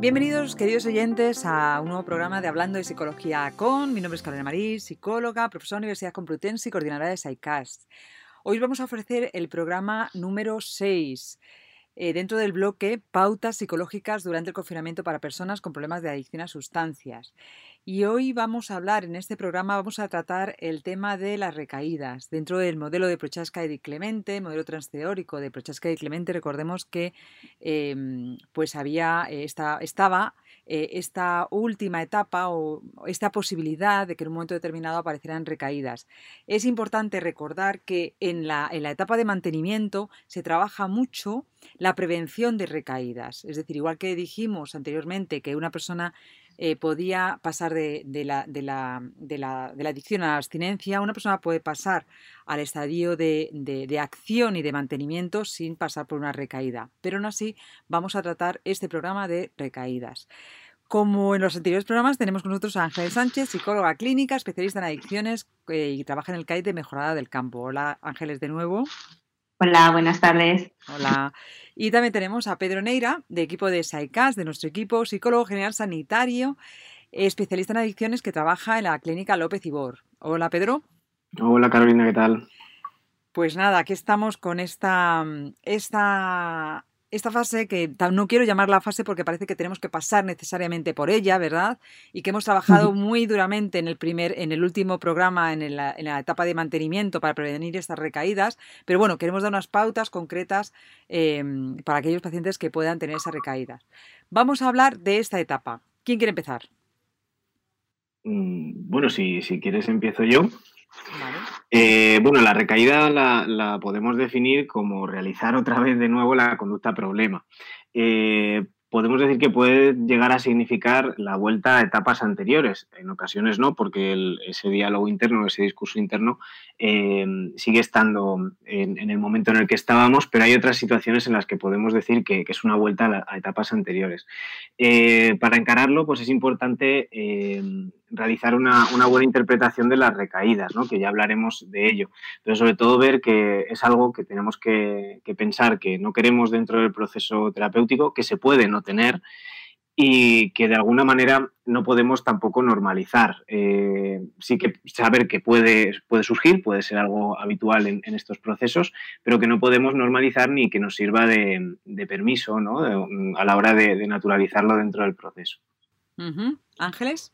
Bienvenidos, queridos oyentes, a un nuevo programa de Hablando de Psicología con. Mi nombre es Carolina Marí, psicóloga, profesora de Universidad Complutense y coordinadora de SciCast. Hoy vamos a ofrecer el programa número 6 eh, dentro del bloque Pautas psicológicas durante el confinamiento para personas con problemas de adicción a sustancias. Y hoy vamos a hablar, en este programa vamos a tratar el tema de las recaídas. Dentro del modelo de Prochaska y Clemente, modelo transteórico de Prochaska y Clemente, recordemos que em, pues había, eh, estaba eh, esta última etapa o esta posibilidad de que en un momento determinado aparecieran recaídas. Es importante recordar que en la, en la etapa de mantenimiento se trabaja mucho la prevención de recaídas. Es decir, igual que dijimos anteriormente que una persona eh, podía pasar de, la, de, la, de, la, de, la, adicción a la abstinencia, una persona puede pasar al estadio de, acción y de mantenimiento sin pasar por una recaída. Pero aún así vamos a tratar este programa de recaídas. Como en los anteriores programas, tenemos con nosotros a Ángeles Sánchez, psicóloga clínica, especialista en adicciones eh, y trabaja en el CAIT de Mejorada del Campo. Hola Ángeles de nuevo. Hola, buenas tardes. Hola. Y también tenemos a Pedro Neira, de equipo de SAICAS, de nuestro equipo, psicólogo general sanitario, especialista en adicciones que trabaja en la clínica López Ibor. Hola, Pedro. Hola, Carolina, ¿qué tal? Pues nada, aquí estamos con esta, esta esta fase, que no quiero llamarla fase porque parece que tenemos que pasar necesariamente por ella, ¿verdad? Y que hemos trabajado muy duramente en el primer, en el último programa, en la, etapa de mantenimiento para prevenir estas recaídas. Pero bueno, queremos dar unas pautas concretas em, para aquellos pacientes que puedan tener esas recaídas. Vamos a hablar de esta etapa. ¿Quién quiere empezar? Mm, bueno, si, si quieres empiezo yo. Eh, bueno, la recaída la, podemos definir como realizar otra vez de nuevo la conducta problema. Eh, podemos decir que puede llegar a significar la vuelta a etapas anteriores. En ocasiones no, porque ese diálogo interno, ese discurso interno eh, sigue estando en, el momento en el que estábamos, pero hay otras situaciones en las que podemos decir que, es una vuelta a, etapas anteriores. para encararlo, pues es importante realizar una, buena interpretación de las recaídas, ¿no? que ya hablaremos de ello. Pero sobre todo ver que es algo que tenemos que, pensar que no queremos dentro del proceso terapéutico, que se puede no tener y que de alguna manera no podemos tampoco normalizar. Eh, sí que saber que puede, puede surgir, puede ser algo habitual en, estos procesos, pero que no podemos normalizar ni que nos sirva de, permiso ¿no? a la hora de, naturalizarlo dentro del proceso. Ángeles.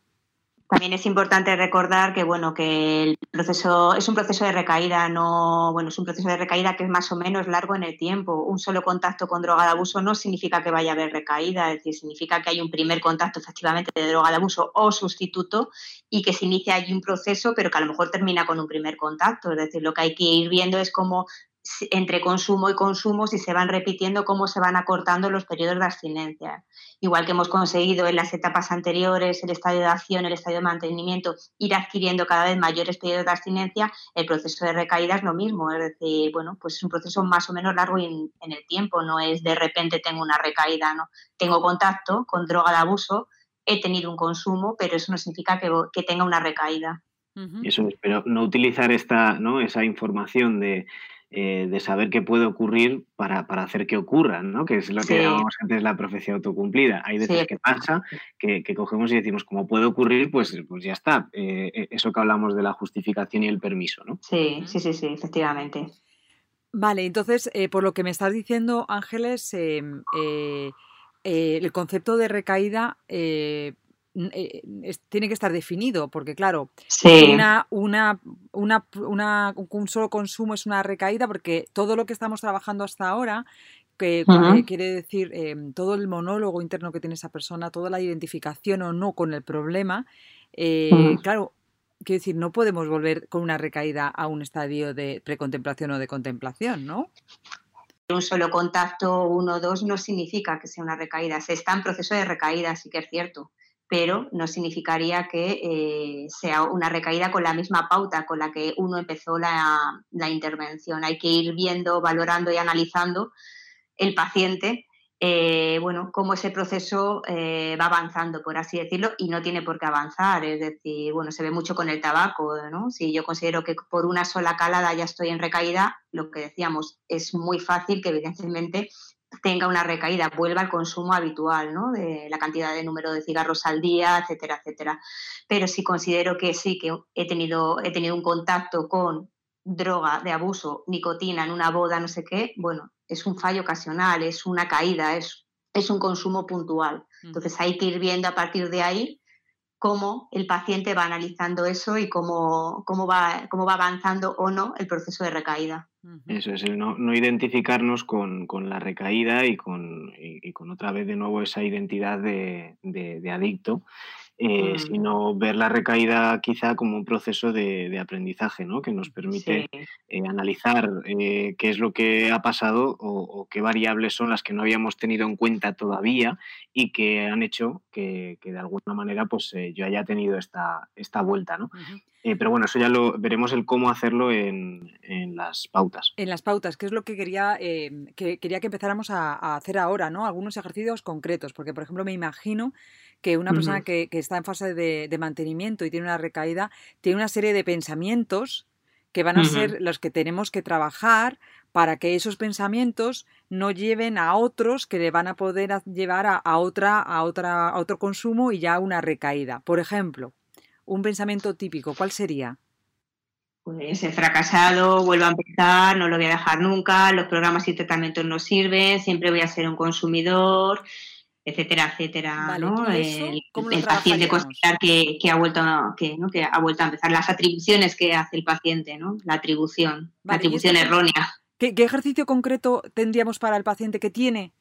También es importante recordar que bueno que el proceso es un proceso de recaída, no bueno es un proceso de recaída que es más o menos largo en el tiempo. Un solo contacto con droga de abuso no significa que vaya a haber recaída, es decir, significa que hay un primer contacto efectivamente de droga de abuso o sustituto y que se inicia allí un proceso, pero que a lo mejor termina con un primer contacto. Es decir, lo que hay que ir viendo es cómo entre consumo y consumo, si se van repitiendo, cómo se van acortando los periodos de abstinencia. Igual que hemos conseguido en las etapas anteriores, el estadio de acción, el estadio de mantenimiento, ir adquiriendo cada vez mayores periodos de abstinencia, el proceso de recaída es lo mismo. Es decir, bueno, pues es un proceso más o menos largo en, el tiempo, no es de repente tengo una recaída, ¿no? Tengo contacto con droga de abuso, he tenido un consumo, pero eso no significa que, que tenga una recaída. Eso es, pero no utilizar esta, ¿no? esa información de eh, de saber qué puede ocurrir para, hacer que ocurra, ¿no? que es lo que llamamos antes la profecía autocumplida. Hay veces que pasa que, cogemos y decimos, como puede ocurrir, pues, pues ya está. Eh, eh, eso que hablamos de la justificación y el permiso. ¿no? Sí, sí, sí, sí, efectivamente. Vale, entonces, por lo que me estás diciendo, Ángeles, em, el concepto de recaída eh, tiene que estar definido, porque claro, una, una, una, un solo consumo es una recaída, porque todo lo que estamos trabajando hasta ahora, que quiere decir em, todo el monólogo interno que tiene esa persona, toda la identificación o no con el problema, eh, claro, quiero decir, no podemos volver con una recaída a un estadio de precontemplación o de contemplación, ¿no? un solo contacto, uno o dos, no significa que sea una recaída. Se está en proceso de recaída, sí que es cierto pero no significaría que eh, sea una recaída con la misma pauta con la que uno empezó la, intervención. Hay que ir viendo, valorando y analizando el paciente, eh, bueno, cómo ese proceso eh, va avanzando, por así decirlo, y no tiene por qué avanzar. Es decir, bueno, se ve mucho con el tabaco, ¿no? Si yo considero que por una sola calada ya estoy en recaída, lo que decíamos, es muy fácil que evidentemente tenga una recaída, vuelva al consumo habitual, ¿no? De la cantidad de número de cigarros al día, etcétera, etcétera. Pero si considero que sí, que he tenido, he tenido un contacto con droga de abuso, nicotina en una boda, no sé qué, bueno, es un fallo ocasional, es una caída, es, es un consumo puntual. Entonces hay que ir viendo a partir de ahí cómo el paciente va analizando eso y cómo, cómo, va, cómo va avanzando o no el proceso de recaída. Eso es, el no, identificarnos con, la recaída y con, con otra vez de nuevo esa identidad de, de adicto eh, mm. sino ver la recaída quizá como un proceso de, aprendizaje, ¿no? que nos permite eh, analizar eh, qué es lo que ha pasado o, qué variables son las que no habíamos tenido en cuenta todavía y que han hecho que, de alguna manera pues, yo haya tenido esta, esta vuelta. ¿no? pero bueno, eso ya lo veremos el cómo hacerlo en, las pautas. En las pautas, que es lo que quería, que, quería que empezáramos a, a hacer ahora, ¿no? Algunos ejercicios concretos, porque por ejemplo me imagino que una persona que, está en fase de, mantenimiento y tiene una recaída, tiene una serie de pensamientos que van a ser los que tenemos que trabajar para que esos pensamientos no lleven a otros que le van a poder llevar a, otra, a, otra, a otro consumo y ya una recaída. Por ejemplo, un pensamiento típico, ¿cuál sería? Pues he fracasado, vuelvo a empezar, no lo voy a dejar nunca, los programas y tratamientos no sirven, siempre voy a ser un consumidor, etcétera, etcétera, ¿no? el, paciente considerar que, ha vuelto a, que, ¿no? que ha vuelto a empezar las atribuciones que hace el paciente, ¿no? La atribución, la atribución errónea. ¿qué, ejercicio concreto tendríamos para el paciente que tiene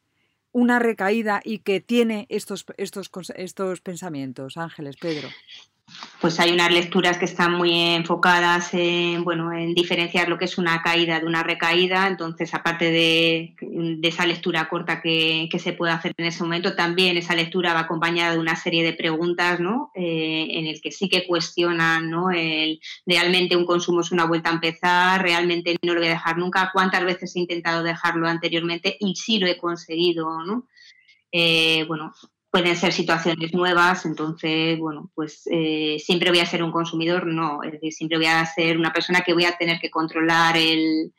una recaída y que tiene estos, estos, estos pensamientos, Ángeles, Pedro? Pues hay unas lecturas que están muy enfocadas en, bueno, en diferenciar lo que es una caída de una recaída. Entonces, aparte de, esa lectura corta que, se puede hacer en ese momento, también esa lectura va acompañada de una serie de preguntas, ¿no? Eh, en el que sí que cuestionan, ¿no? El, realmente un consumo es una vuelta a empezar, realmente no lo voy a dejar nunca, cuántas veces he intentado dejarlo anteriormente y sí lo he conseguido, ¿no? Eh, bueno, pueden ser situaciones nuevas, entonces, bueno, pues eh, siempre voy a ser un consumidor, no, es decir, siempre voy a ser una persona que voy a tener que controlar el,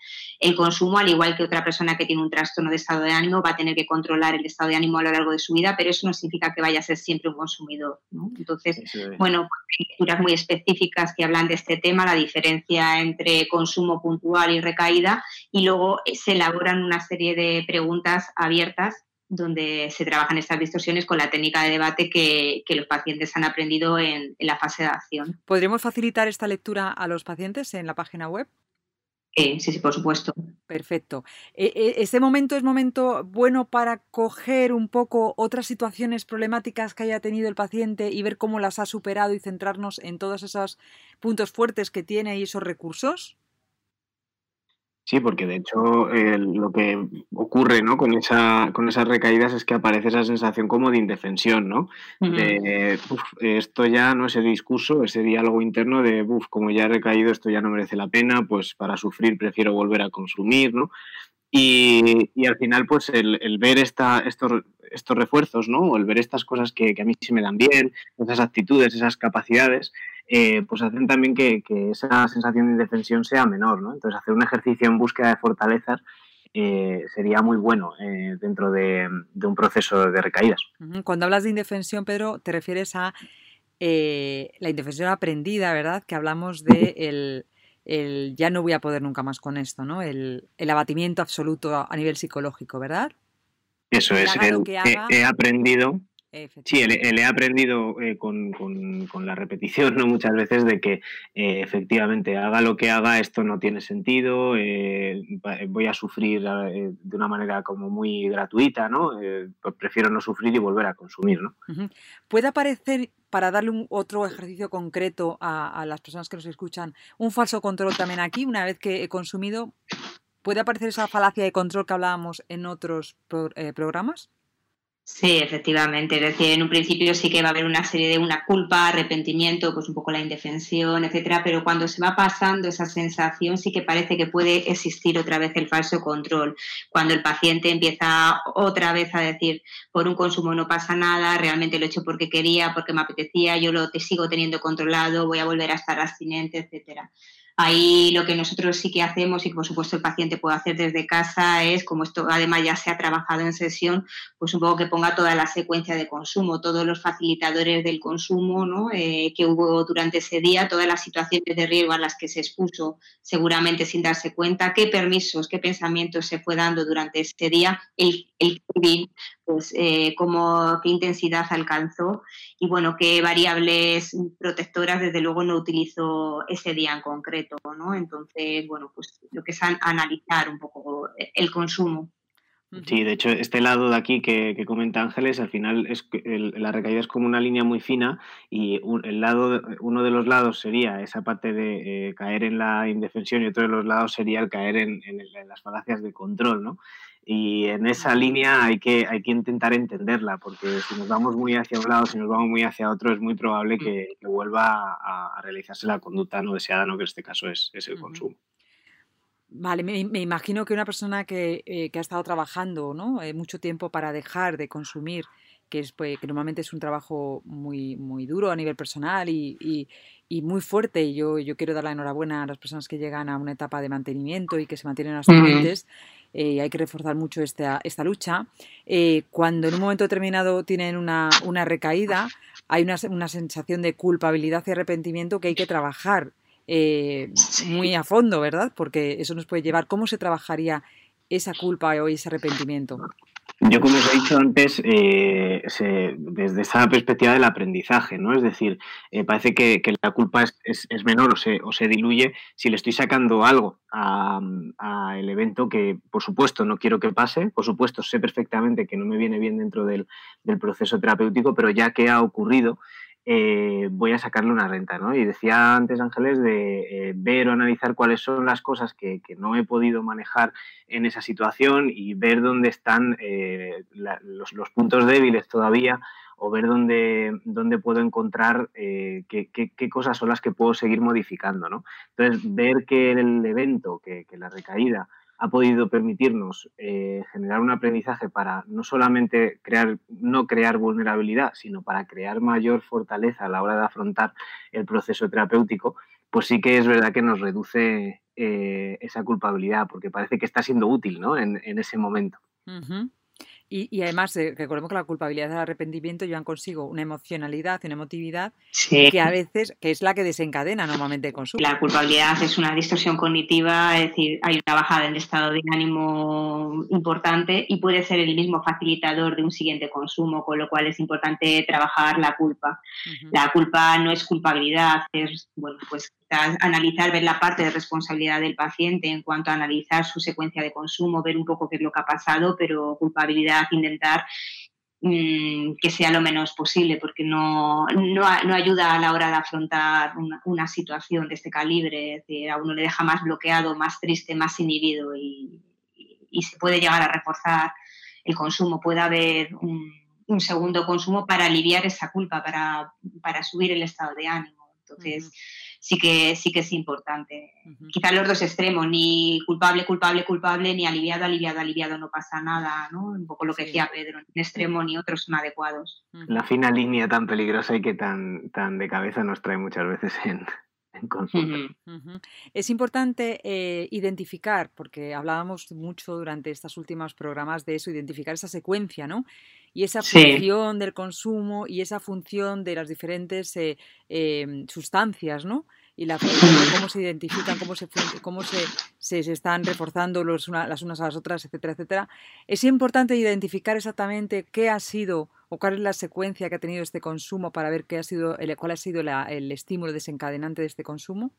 consumo, al igual que otra persona que tiene un trastorno de estado de ánimo va a tener que controlar el estado de ánimo a lo largo de su vida, pero eso no significa que vaya a ser siempre un consumidor, ¿no? Entonces, bueno, hay lecturas muy específicas que hablan de este tema, la diferencia entre consumo puntual y recaída, y luego se elaboran una serie de preguntas abiertas donde se trabajan estas distorsiones con la técnica de debate que, los pacientes han aprendido en, la fase de acción. ¿Podríamos facilitar esta lectura a los pacientes en la página web? Sí, sí, por supuesto. Perfecto. E, e, ¿Este momento es momento bueno para coger un poco otras situaciones problemáticas que haya tenido el paciente y ver cómo las ha superado y centrarnos en todos esos puntos fuertes que tiene y esos recursos? Sí, porque de hecho lo que ocurre ¿no? con, esa, con esas recaídas es que aparece esa sensación como de indefensión, ¿no? De, esto ya no ese discurso, ese diálogo interno de, uff, como ya he recaído, esto ya no merece la pena, pues para sufrir prefiero volver a consumir, ¿no? Y, y al final, pues el, el ver esta, estos, estos refuerzos, ¿no? O el ver estas cosas que, que a mí sí me dan bien, esas actitudes, esas capacidades, eh, pues hacen también que, esa sensación de indefensión sea menor, ¿no? Entonces, hacer un ejercicio en búsqueda de fortalezas eh, sería muy bueno eh, dentro de, un proceso de recaídas. Cuando hablas de indefensión, Pedro, te refieres a la indefensión aprendida, ¿verdad? Que hablamos de el, ya no voy a poder nunca más con esto, ¿no? El, abatimiento absoluto a, nivel psicológico, ¿verdad? Eso es, el, que he aprendido Sí, le, he aprendido eh, con, la repetición ¿no? muchas veces de que eh, efectivamente haga lo que haga, esto no tiene sentido, eh, voy a sufrir de una manera como muy gratuita, ¿no? Prefiero no sufrir y volver a consumir. ¿no? ¿Puede aparecer, para darle un otro ejercicio concreto a, las personas que nos escuchan, un falso control también aquí, una vez que he consumido? ¿Puede aparecer esa falacia de control que hablábamos en otros programas? Sí, efectivamente. Es decir, en un principio sí que va a haber una serie de una culpa, arrepentimiento, pues un poco la indefensión, etcétera, pero cuando se va pasando esa sensación sí que parece que puede existir otra vez el falso control. Cuando el paciente empieza otra vez a decir, por un consumo no pasa nada, realmente lo he hecho porque quería, porque me apetecía, yo lo te sigo teniendo controlado, voy a volver a estar abstinente, etcétera. Ahí lo que nosotros sí que hacemos y que por supuesto el paciente puede hacer desde casa es, como esto además ya se ha trabajado en sesión, pues un poco que ponga toda la secuencia de consumo, todos los facilitadores del consumo ¿no? Eh, que hubo durante ese día, todas las situaciones de riesgo a las que se expuso seguramente sin darse cuenta, qué permisos, qué pensamientos se fue dando durante ese día, el, el pues eh, cómo, qué intensidad alcanzó y bueno, qué variables protectoras desde luego no utilizó ese día en concreto, ¿no? Entonces, bueno, pues lo que es analizar un poco el consumo. Sí, de hecho, este lado de aquí que, comenta Ángeles, al final es la recaída es como una línea muy fina y el lado, uno de los lados sería esa parte de eh, caer en la indefensión y otro de los lados sería el caer en, en las falacias de control, ¿no? Y en esa línea hay que, hay que intentar entenderla, porque si nos vamos muy hacia un lado, si nos vamos muy hacia otro, es muy probable que, vuelva a, realizarse la conducta no deseada, ¿no? que en este caso es, el consumo. Vale, me, imagino que una persona que, eh, ha estado trabajando ¿no? Eh, mucho tiempo para dejar de consumir, que, es, pues, que normalmente es un trabajo muy, muy duro a nivel personal y, y, muy fuerte, y yo, yo quiero dar la enhorabuena a las personas que llegan a una etapa de mantenimiento y que se mantienen hasta antes, eh, hay que reforzar mucho esta, esta lucha. Eh, cuando en un momento determinado tienen una, una recaída, hay una, una, sensación de culpabilidad y arrepentimiento que hay que trabajar eh, muy a fondo, ¿verdad? Porque eso nos puede llevar. ¿Cómo se trabajaría esa culpa o ese arrepentimiento? Yo, como os he dicho antes, eh, desde esa perspectiva del aprendizaje, ¿no? Es decir, eh, parece que, la culpa es, menor o se, o se, diluye si le estoy sacando algo al evento que, por supuesto, no quiero que pase, por supuesto, sé perfectamente que no me viene bien dentro del, del proceso terapéutico, pero ya que ha ocurrido, eh, voy a sacarle una renta, ¿no? Y decía antes Ángeles de eh, ver o analizar cuáles son las cosas que, no he podido manejar en esa situación y ver dónde están eh, los, puntos débiles todavía o ver dónde, dónde puedo encontrar qué, qué, cosas son las que puedo seguir modificando, ¿no? Entonces, ver que el evento, que, que la recaída, ha podido permitirnos eh, generar un aprendizaje para no solamente crear, no crear vulnerabilidad, sino para crear mayor fortaleza a la hora de afrontar el proceso terapéutico, pues sí que es verdad que nos reduce eh, esa culpabilidad, porque parece que está siendo útil ¿no? en, ese momento. Y, además, eh, recordemos que la culpabilidad y el arrepentimiento llevan consigo una emocionalidad, una emotividad, que a veces que es la que desencadena normalmente el consumo. La culpabilidad es una distorsión cognitiva, es decir, hay una bajada del estado de ánimo importante y puede ser el mismo facilitador de un siguiente consumo, con lo cual es importante trabajar la culpa. La culpa no es culpabilidad, es, bueno, pues analizar, ver la parte de responsabilidad del paciente en cuanto a analizar su secuencia de consumo, ver un poco qué es lo que ha pasado, pero culpabilidad, intentar mm, que sea lo menos posible, porque no, no, ayuda a la hora de afrontar una, situación de este calibre, a uno le deja más bloqueado, más triste, más inhibido y, se puede llegar a reforzar el consumo, puede haber un, segundo consumo para aliviar esa culpa, para, para subir el estado de ánimo. Entonces, sí que, sí que es importante. Quizás los dos extremos, ni culpable, culpable, culpable, ni aliviado, aliviado, aliviado, no pasa nada, ¿no? Un poco lo que decía Pedro, ni un extremo ni otro son adecuados. La fina línea tan peligrosa y que tan, tan de cabeza nos trae muchas veces en, Es importante eh, identificar, porque hablábamos mucho durante estos últimos programas de eso, identificar esa secuencia, ¿no? Y esa función del consumo y esa función de las diferentes eh, em, sustancias, ¿no? Y la cómo se identifican, cómo se, cómo se, se, están reforzando los las unas a las otras, etcétera, etcétera. Es importante identificar exactamente qué ha sido o cuál es la secuencia que ha tenido este consumo para ver qué ha sido, el, cuál ha sido el estímulo desencadenante de este consumo.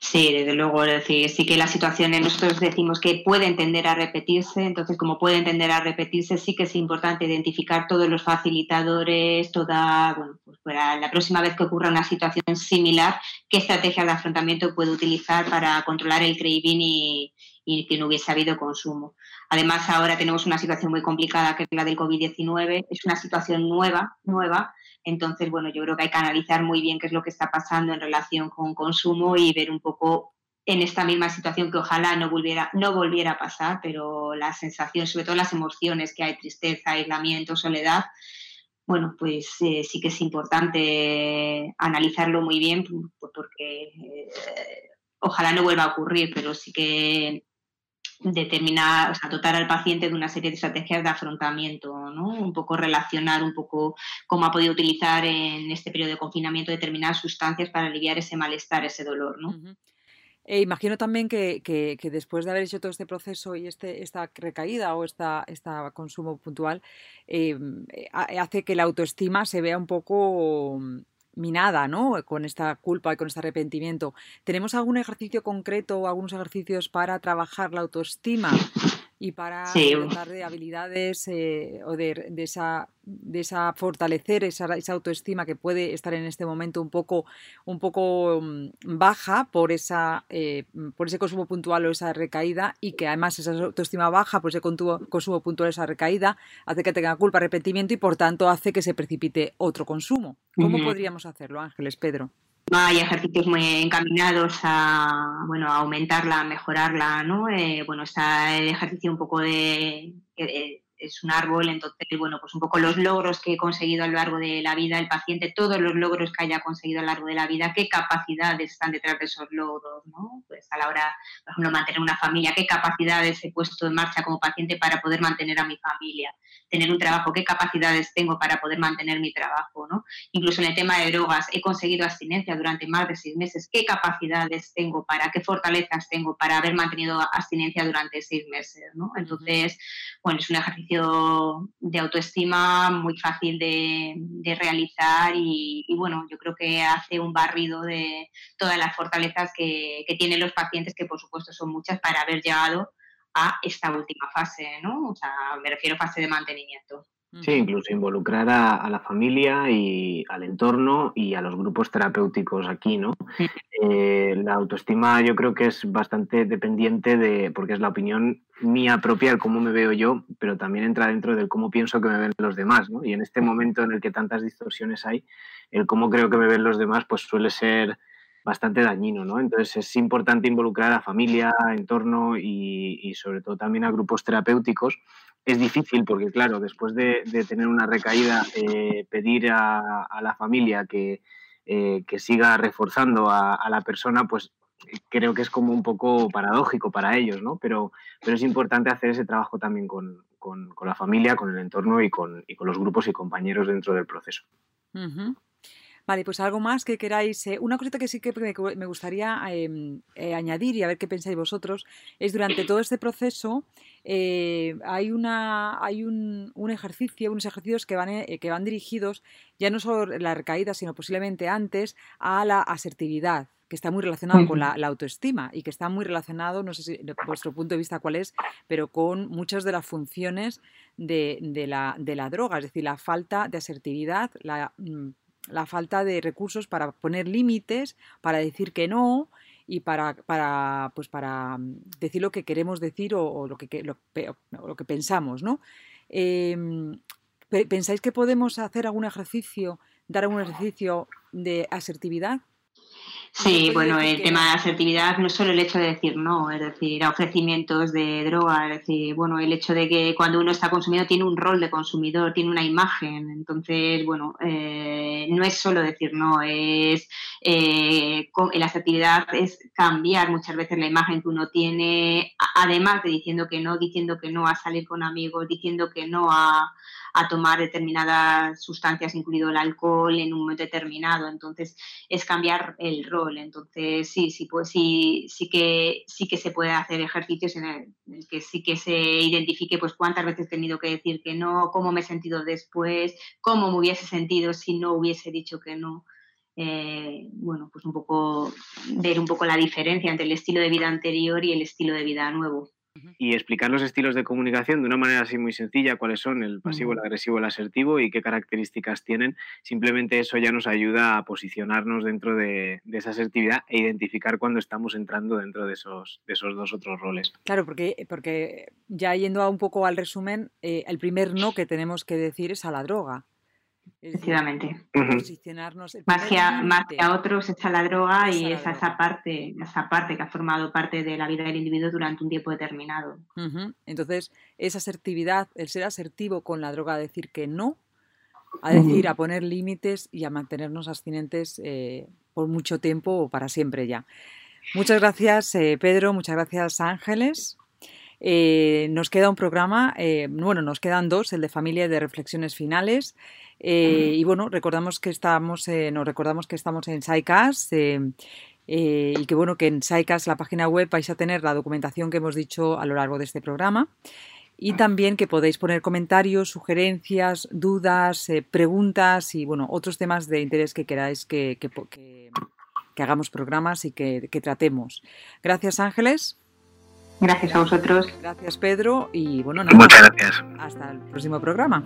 Sí, desde luego, decir, sí que las situaciones nosotros decimos que pueden tender a repetirse, entonces como pueden tender a repetirse, sí que es importante identificar todos los facilitadores, toda, bueno, para la próxima vez que ocurra una situación similar, qué estrategia de afrontamiento puede utilizar para controlar el craving y, y que no hubiese habido consumo. Además, ahora tenemos una situación muy complicada que es la del COVID-19, es una situación nueva, nueva, entonces, bueno, yo creo que hay que analizar muy bien qué es lo que está pasando en relación con consumo y ver un poco en esta misma situación que ojalá no volviera, no volviera a pasar, pero la sensación, sobre todo las emociones que hay, tristeza, aislamiento, soledad, bueno, pues eh, sí que es importante analizarlo muy bien porque eh, ojalá no vuelva a ocurrir, pero sí que determinar, o sea, dotar al paciente de una serie de estrategias de afrontamiento, ¿no? Un poco relacionar un poco cómo ha podido utilizar en este periodo de confinamiento determinadas sustancias para aliviar ese malestar, ese dolor, ¿no? E imagino también que, después de haber hecho todo este proceso y este, esta recaída o esta, esta consumo puntual, em, eh, hace que la autoestima se vea un poco minada, ¿no? Con esta culpa y con este arrepentimiento. ¿Tenemos algún ejercicio concreto o algunos ejercicios para trabajar la autoestima y para tratar de habilidades eh, o de, esa, de esa fortalecer esa, esa, autoestima que puede estar en este momento un poco, un poco mm, baja por, esa, eh, por ese consumo puntual o esa recaída y que además esa autoestima baja por ese consumo puntual o esa recaída hace que tenga culpa, arrepentimiento y por tanto hace que se precipite otro consumo. ¿Cómo podríamos hacerlo, Ángeles, Pedro? Hay ejercicios muy encaminados a, bueno, aumentarla, a mejorarla, ¿no? Eh, bueno, está el ejercicio un poco de, es un árbol, entonces, bueno, pues un poco los logros que he conseguido a lo largo de la vida, el paciente, todos los logros que haya conseguido a lo largo de la vida, qué capacidades están detrás de esos logros, ¿no? Pues a la hora, por ejemplo, mantener una familia, qué capacidades he puesto en marcha como paciente para poder mantener a mi familia, tener un trabajo, qué capacidades tengo para poder mantener mi trabajo, ¿no? Incluso en el tema de drogas, he conseguido abstinencia durante más de seis meses, qué capacidades tengo para, qué fortalezas tengo para haber mantenido abstinencia durante seis meses, ¿no? Entonces, bueno, es un ejercicio de autoestima muy fácil de, realizar y, bueno, yo creo que hace un barrido de todas las fortalezas que, que tienen los pacientes, que por supuesto son muchas, para haber llegado a esta última fase, ¿no? O sea, me refiero a fase de mantenimiento. Sí, incluso involucrar a, la familia y al entorno y a los grupos terapéuticos aquí, ¿no? Eh, la autoestima yo creo que es bastante dependiente de, porque es la opinión mía propia, el cómo me veo yo, pero también entra dentro del cómo pienso que me ven los demás, ¿no? Y en este momento en el que tantas distorsiones hay, el cómo creo que me ven los demás, pues suele ser bastante dañino, ¿no? Entonces es importante involucrar a familia, entorno y, y sobre todo también a grupos terapéuticos es difícil porque, claro, después de, tener una recaída, eh, pedir a, la familia que, eh, que siga reforzando a, la persona, pues creo que es como un poco paradójico para ellos, ¿no? Pero, pero es importante hacer ese trabajo también con, la familia, con el entorno y con, y con, los grupos y compañeros dentro del proceso. Vale, pues algo más que queráis. Eh, una cosita que sí que me, gustaría em, eh, añadir y a ver qué pensáis vosotros es durante todo este proceso eh, hay una hay un, ejercicio, unos ejercicios que van que van dirigidos ya no solo la recaída, sino posiblemente antes a la asertividad que está muy relacionado con la, autoestima y que está muy relacionado, no sé si vuestro punto de vista cuál es, pero con muchas de las funciones de, la, de la droga, es decir, la falta de asertividad, la mm, la falta de recursos para poner límites, para decir que no y para, para, pues para mm, decir lo que queremos decir o, lo, que, lo, que pensamos, ¿no? Em, ¿Pensáis que podemos hacer algún ejercicio, dar algún ejercicio de asertividad? Sí, bueno, el tema de asertividad no es solo el hecho de decir no, es decir, a ofrecimientos de droga, es decir, bueno, el hecho de que cuando uno está consumiendo tiene un rol de consumidor, tiene una imagen, entonces, bueno, eh, no es solo decir no, es eh, la asertividad es cambiar muchas veces la imagen que uno tiene, además de diciendo que no, diciendo que no a salir con amigos, diciendo que no a a tomar determinadas sustancias, incluido el alcohol, en un momento determinado. Entonces, es cambiar el rol. Entonces, sí, sí, pues sí, sí que sí que se puede hacer ejercicios en el, que sí que se identifique pues cuántas veces he tenido que decir que no, cómo me he sentido después, cómo me hubiese sentido si no hubiese dicho que no. Eh, bueno, pues un poco ver un poco la diferencia entre el estilo de vida anterior y el estilo de vida nuevo y explicar los estilos de comunicación de una manera así muy sencilla, cuáles son el pasivo, el agresivo, el asertivo y qué características tienen. Simplemente eso ya nos ayuda a posicionarnos dentro de, esa asertividad e identificar cuando estamos entrando dentro de esos, de esos dos otros roles. Claro, porque, porque ya yendo un poco al resumen, eh, el primer no que tenemos que decir es a la droga. Efectivamente. Posicionarnos. Más que, a, otros está la droga y esa, esa, parte, esa parte que ha formado parte de la vida del individuo durante un tiempo determinado. Entonces, esa asertividad, el ser asertivo con la droga, a decir que no, a decir, a poner límites y a mantenernos abstinentes eh, por mucho tiempo o para siempre ya. Muchas gracias, eh, Pedro. Muchas gracias, Ángeles. Eh, nos queda un programa, eh, bueno, nos quedan dos, el de familia y de reflexiones finales. Y bueno, recordamos que estamos, nos recordamos que estamos en SciCast y que bueno, que en SciCast, la página web, vais a tener la documentación que hemos dicho a lo largo de este programa. Y también que podéis poner comentarios, sugerencias, dudas, preguntas y bueno, otros temas de interés que queráis que, que que hagamos programas y que, tratemos. Gracias Ángeles. Gracias a vosotros. Gracias Pedro y bueno, Muchas gracias. Hasta el próximo programa.